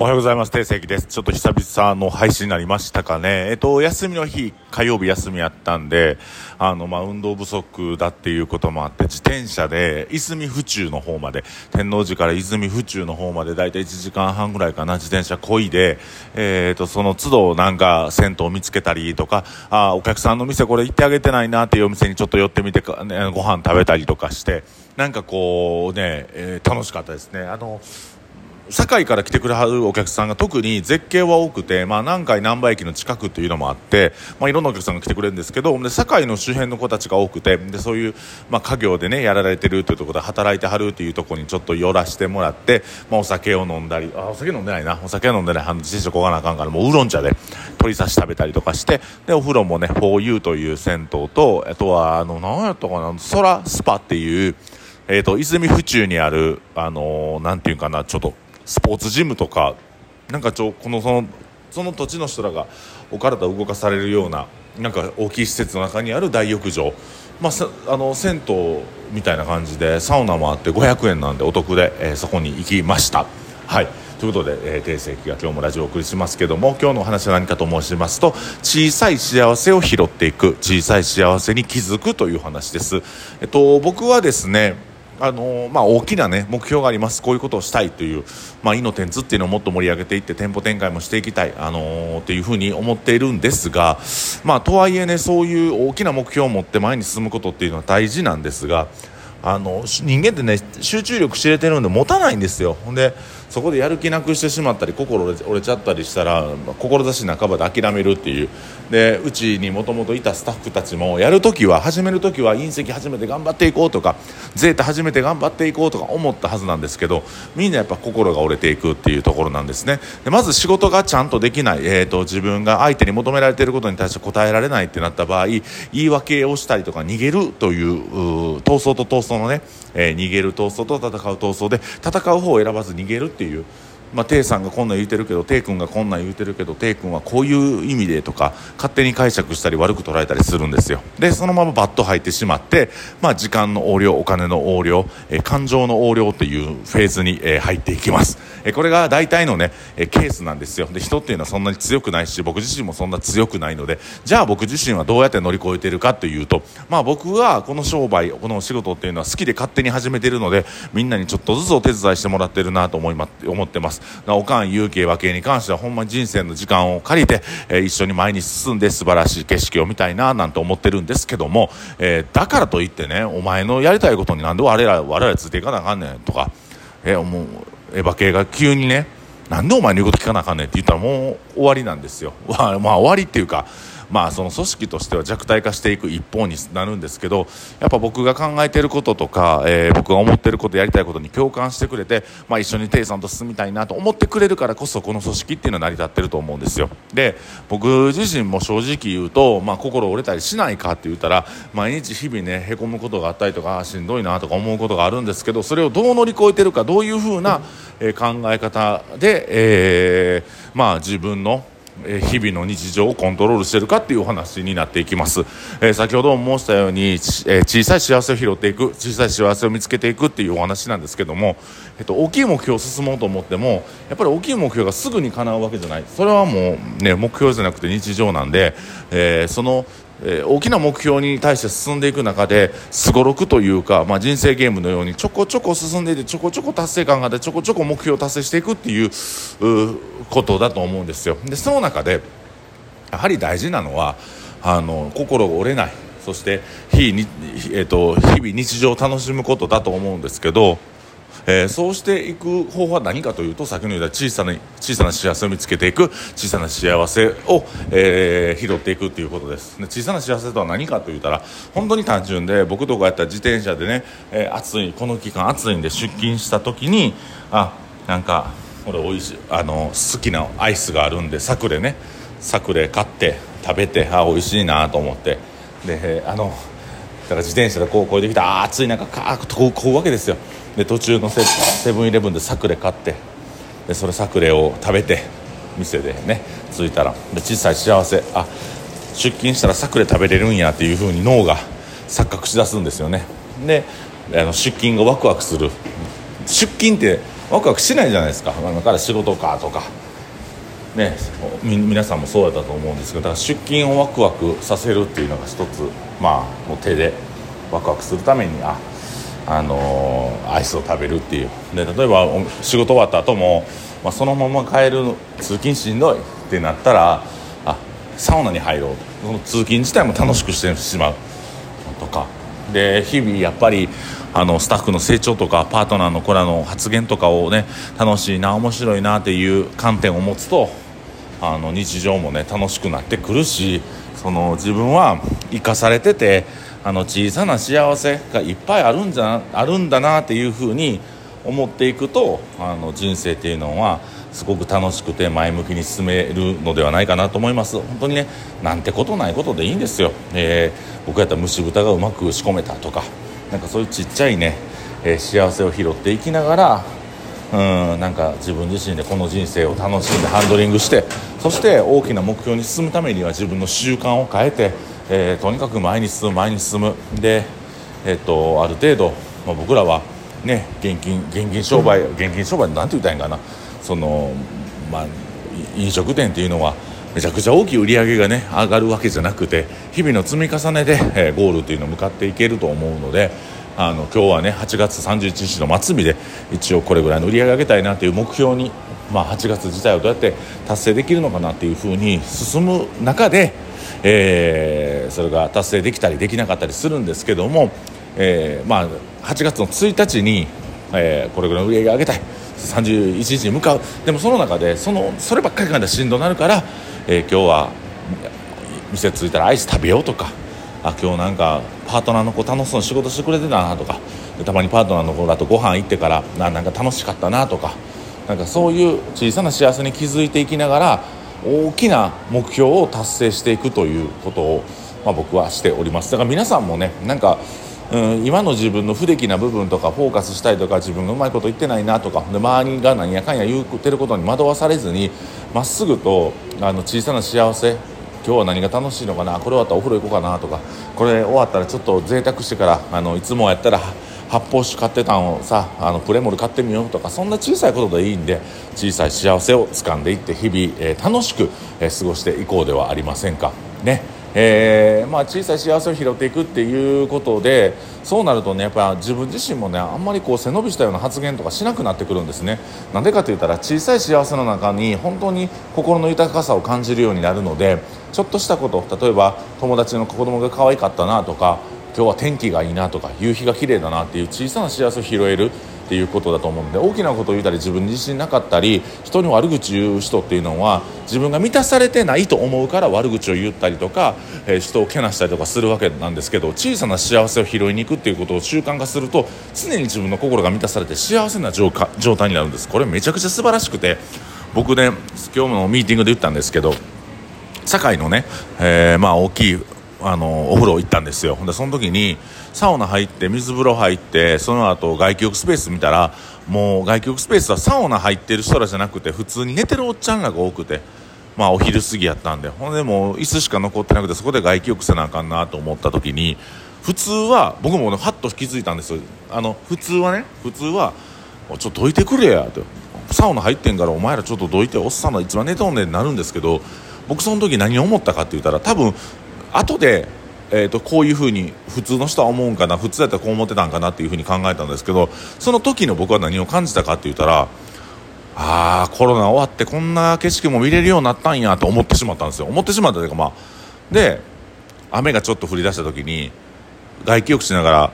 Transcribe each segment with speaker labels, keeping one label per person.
Speaker 1: おはようございます。定石です。ちょっと久々の配信になりましたかね。えっと、休みの日、火曜日休みやったんで、あの、まあ、運動不足だっていうこともあって、自転車で、泉府中の方まで、天王寺から泉府中の方まで、だいたい1時間半ぐらいかな、自転車こいで、えっ、と、その都度なんか、銭湯を見つけたりとか、あ、お客さんの店これ行ってあげてないなっていうお店にちょっと寄ってみてか、ね、ご飯食べたりとかして、なんかこうね、えー、楽しかったですね。あの、堺から来てくれはるお客さんが特に絶景は多くて、まあ、南海難波駅の近くというのもあって、まあ、いろんなお客さんが来てくれるんですけどで堺の周辺の子たちが多くてでそういう、まあ、家業でねやられてるというところで働いてはるというところにちょっと寄らせてもらって、まあ、お酒を飲んだりあお酒飲んでないな。お酒飲んでない。自転車こがなあかんからもうウーロン茶で鶏刺し食べたりとかしてでお風呂もね 4U という銭湯とあとはあの何やったかな空スパっていうえーと、泉府中にある、あのー、なんていうかなちょっとスポーツジムとかなんかちょこのそのその土地の人らがお体を動かされるようななんか大きい施設の中にある大浴場、まあ、あの銭湯みたいな感じでサウナもあって500円なんでお得で、えー、そこに行きました。はいということで、えー、定石が今日もラジオをお送りしますけども今日のお話は何かと申しますと小さい幸せを拾っていく小さい幸せに気づくという話です。えっと僕はですねあのまあ、大きな、ね、目標がありますこういうことをしたいという、まあ、イノテンツっていうのをもっと盛り上げていって店舗展開もしていきたい、あのー、っていうふうに思っているんですが、まあ、とはいえねそういう大きな目標を持って前に進むことっていうのは大事なんですがあの人間ってね集中力知れてるんで持たないんですよ。でそこでやる気なくしてしまったり心折れちゃったりしたら志半ばで諦めるっていう。でうちにもともといたスタッフたちもやる時は始める時は隕石始めて頑張っていこうとかゼータ始めて頑張っていこうとか思ったはずなんですけどみんなやっぱ心が折れていくっていうところなんですね。でまず仕事がちゃんとできない、えーと、自分が相手に求められていることに対して答えられないってなった場合言い訳をしたりとか逃げるという闘争と闘争のね、えー、逃げる闘争と戦う闘争で戦う方を選ばず逃げるってっていう。 まあ、テイさんがこんなん言うてるけどテイ君がこんなん言うてるけどテイ君はこういう意味でとか勝手に解釈したり悪く捉えたりするんですよ。でそのままバッと入ってしまって、まあ、時間の横領お金の横領、えー、感情の横領というフェーズに、えー、入っていきます、えー、これが大体のね、えケースなんですよ。で人っていうのはそんなに強くないし僕自身もそんな強くないのでじゃあ僕自身はどうやって乗り越えてるかというと、まあ、僕はこの商売このお仕事っていうのは好きで勝手に始めてるのでみんなにちょっとずつお手伝いしてもらってるなと思いま思ってます。おかん勇気和系に関してはほんまに人生の時間を借りて、えー、一緒に前に進んで素晴らしい景色を見たいななんて思ってるんですけども、えー、だからといってねお前のやりたいことになんで我々我々ついていかなあかんねんとか、えー、もうエヴァ系が急にねなんでお前の言うこと聞かなあかんねんって言ったらもう終わりなんですよ。まあ終わりっていうかまあ、その組織としては弱体化していく一方になるんですけどやっぱ僕が考えていることとか、えー、僕が思っていることやりたいことに共感してくれて、まあ、一緒にテイさんと進みたいなと思ってくれるからこそこの組織っていうのは成り立ってると思うんですよ。で僕自身も正直言うと、まあ、心折れたりしないかって言ったら毎日日々ねへこむことがあったりとかしんどいなとか思うことがあるんですけどそれをどう乗り越えてるかどういうふうな、考え方で、えー、まあ自分の日々の日常をコントロールしてるかっていう話になっていきます、えー、先ほども申したように、えー、小さい幸せを拾っていく小さい幸せを見つけていくっていうお話なんですけども、えっと、大きい目標を進もうと思ってもやっぱり大きい目標がすぐに叶うわけじゃない。それはもうね目標じゃなくて日常なんで、えー、そのえー、大きな目標に対して進んでいく中ですごろくというか、まあ、人生ゲームのようにちょこちょこ進んでいてちょこちょこ達成感があってちょこちょこ目標を達成していくっていうことだと思うんですよ。でその中でやはり大事なのはあの心が折れないそして日、えーと日々日常を楽しむことだと思うんですけどえー、そうしていく方法は何かというと先ほど言った小さな小さな幸せを見つけていく小さな幸せを、えー、拾っていくということです。で小さな幸せとは何かと言ったら本当に単純で僕とかやったら自転車でね、えー、暑いこの期間暑いんで出勤した時にあなんかこれ美味しいあの好きなアイスがあるんでサクレねサクレ買って食べてあ美味しいなと思って。であのから自転車でこう越えてきた。暑い中カーッとこうわけですよで途中のセブンイレブンでサクレ買ってでそれサクレを食べて店でね着いたらで小さい幸せあ出勤したらサクレ食べれるんやっていうふうに脳が錯覚しだすんですよねであの出勤がワクワクする出勤ってワクワクしないじゃないですか今から仕事かとかね皆さんもそうだったと思うんですけどだから出勤をワクワクさせるっていうのが一つまあもう手でワクワクするためにああのー、アイスを食べるっていう。で例えば仕事終わった後も、まあ、そのまま帰る通勤しんどいってなったらあサウナに入ろうその通勤自体も楽しくしてしまう。とか。で日々やっぱりあのスタッフの成長とかパートナーの子らの発言とかをね楽しいな面白いなっていう観点を持つとあの日常もね楽しくなってくるしその自分は生かされててあの小さな幸せがいっぱいあるんじゃあるんだなっていうふうに思っていくとあの人生っていうのはすごく楽しくて前向きに進めるのではないかなと思います。本当にねなんてことないことでいいんですよ、えー、僕やったら蒸し豚がうまく仕込めたとかなんかそういうちっちゃいね、えー、幸せを拾っていきながらうんなんか自分自身でこの人生を楽しんでハンドリングしてそして大きな目標に進むためには自分の習慣を変えて、えー、とにかく前に進む前に進む。で、えーと、ある程度、まあ、僕らはね現金現金商売現金商売なんて言ったらいいんかな。その、まあ、飲食店っていうのはめちゃくちゃ大きい売り上げがね上がるわけじゃなくて日々の積み重ねで、えー、ゴールっていうのを向かっていけると思うのであの今日はね8月31日の末日で一応これぐらいの売り上げ上げたいなという目標に、まあ、8月自体をどうやって達成できるのかなっていうふうに進む中で、えー、それが達成できたりできなかったりするんですけども、えー、まあ、8月の1日に、えー、これぐらいの売り上げ上げたい。31日に向かう。でもその中でそのそればっかりがしんどなるから、え今日は店着いたらアイス食べようとかあ今日なんかパートナーの子楽しそうに仕事してくれてたなとかたまにパートナーの子だとご飯行ってからななんか楽しかったなとかなんかそういう小さな幸せに気づいていきながら大きな目標を達成していくということを、まあ、僕はしております。だから皆さんもねなんかうん、今の自分の不出来な部分とかフォーカスしたりとか自分がうまいこと言ってないなとかで周りが何やかんや言ってることに惑わされずにまっすぐとあの小さな幸せ今日は何が楽しいのかな？これ終わったらお風呂行こうかなとか。これ終わったらちょっと贅沢してからあのいつもやったら発泡酒買ってたんをさあのプレモル買ってみようとかそんな小さいことでいいんで小さい幸せを掴んでいって日々、えー、楽しく、えー、過ごしていこうではありませんか。ね。えー、まあ、小さい幸せを拾っていくっていうことでそうなるとねやっぱ自分自身もねあんまりこう背伸びしたような発言とかしなくなってくるんですね。なんでかと言ったら小さい幸せの中に本当に心の豊かさを感じるようになるのでちょっとしたこと例えば友達の子供が可愛かったなとか今日は天気がいいなとか夕日が綺麗だなっていう小さな幸せを拾えるっていうことだと思うんで大きなことを言ったり自分に自信なかったり人に悪口言う人っていうのは自分が満たされてないと思うから悪口を言ったりとか、えー、人をけなしたりとかするわけなんですけど小さな幸せを拾いに行くっていうことを習慣化すると常に自分の心が満たされて幸せな状態になるんです。これめちゃくちゃ素晴らしくて僕ね今日のミーティングで言ったんですけど堺のね、えー、まあ大きいあのお風呂行ったんですよ。でその時にサウナ入って水風呂入ってその後外気浴スペース見たらもう外気浴スペースはサウナ入ってる人らじゃなくて普通に寝てるおっちゃんらが多くてまあお昼過ぎやったんでほんでもう椅子しか残ってなくてそこで外気浴せなあかんなと思った時に普通は僕も、ね、はっと気づいたんですよ。あの普通はね普通はちょっとどいてくれやとサウナ入ってんからお前らちょっとどいておっさんの一番寝とんねんなるんですけど僕その時何思ったかって言ったら多分後でえーと、こういうふうに普通の人は思うんかな普通やったらこう思ってたんかなっていうふうに考えたんですけどその時の僕は何を感じたかって言ったらああコロナ終わってこんな景色も見れるようになったんやと思ってしまったんですよ。思ってしまったというかまあで雨がちょっと降り出した時に外気浴しながら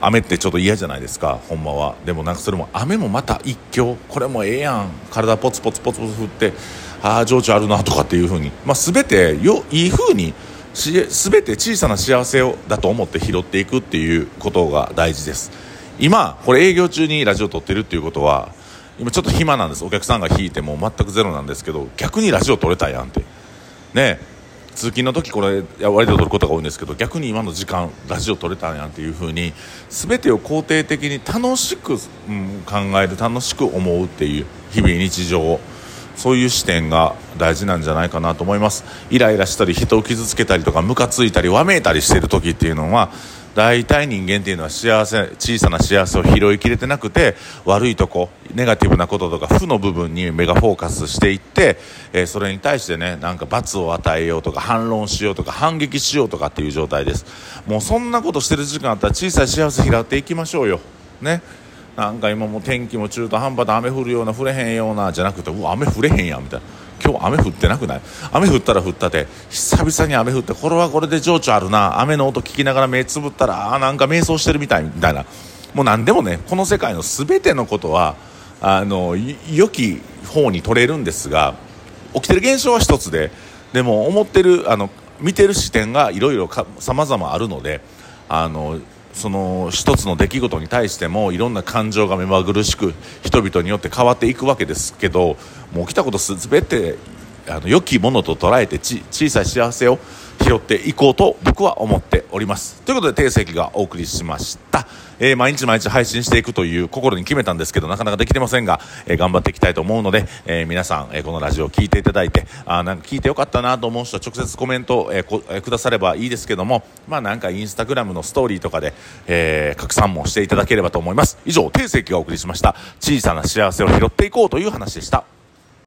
Speaker 1: 雨ってちょっと嫌じゃないですかほんまは。でもなんかそれも雨もまた一興これもええやん体ポツポツポツポツ振ってああ情緒あるなとかっていうふうに。まあ全てよいいふうに全て小さな幸せをだと思って拾っていくっていうことが大事です。今これ営業中にラジオ撮ってるっていうことは今ちょっと暇なんです。お客さんが引いても全くゼロなんですけど逆にラジオ撮れたやんって。ね。通勤の時これ割と撮ることが多いんですけど逆に今の時間ラジオ撮れたんやんっていう風に全てを肯定的に楽しく、うん、考える楽しく思うっていう日々日常を。そういう視点が大事なんじゃないかなと思います。イライラしたり人を傷つけたりとかムカついたりわめいたりしてる時っていうのは大体人間っていうのは幸せ小さな幸せを拾いきれてなくて悪いとこネガティブなこととか負の部分に目がフォーカスしていって、えー、それに対してねなんか罰を与えようとか反論しようとか反撃しようとかっていう状態です。もうそんなことしてる時間あったら小さい幸せ拾っていきましょうよ。ね。なんか今も天気も中途半端で雨降るような降れへんようなじゃなくてうわ雨降れへんやみたいな。今日雨降ってなくない？雨降ったら降ったで久々に雨降ってこれはこれで情緒あるな。雨の音聞きながら目つぶったらあなんか瞑想してるみたいみたいな。もう何でもねこの世界の全てのことはあの良き方に取れるんですが起きてる現象は一つででも思ってるあの見てる視点がいろいろさまざまあるのであのその一つの出来事に対してもいろんな感情が目まぐるしく人々によって変わっていくわけですけどもう起きたことすべてあの良きものと捉えて小さい幸せを拾っていこうと僕は思っております。ということで定石がお送りしました、えー、毎日毎日配信していくという心に決めたんですけどなかなかできてませんが、えー、頑張っていきたいと思うので、えー、皆さん、えこのラジオを聞いていただいてあなんか聞いてよかったなと思う人は直接コメント、ええくださればいいですけどもまあなんかインスタグラムのストーリーとかで、え拡散もしていただければと思います。以上定石がお送りしました。小さな幸せを拾っていこうという話でした。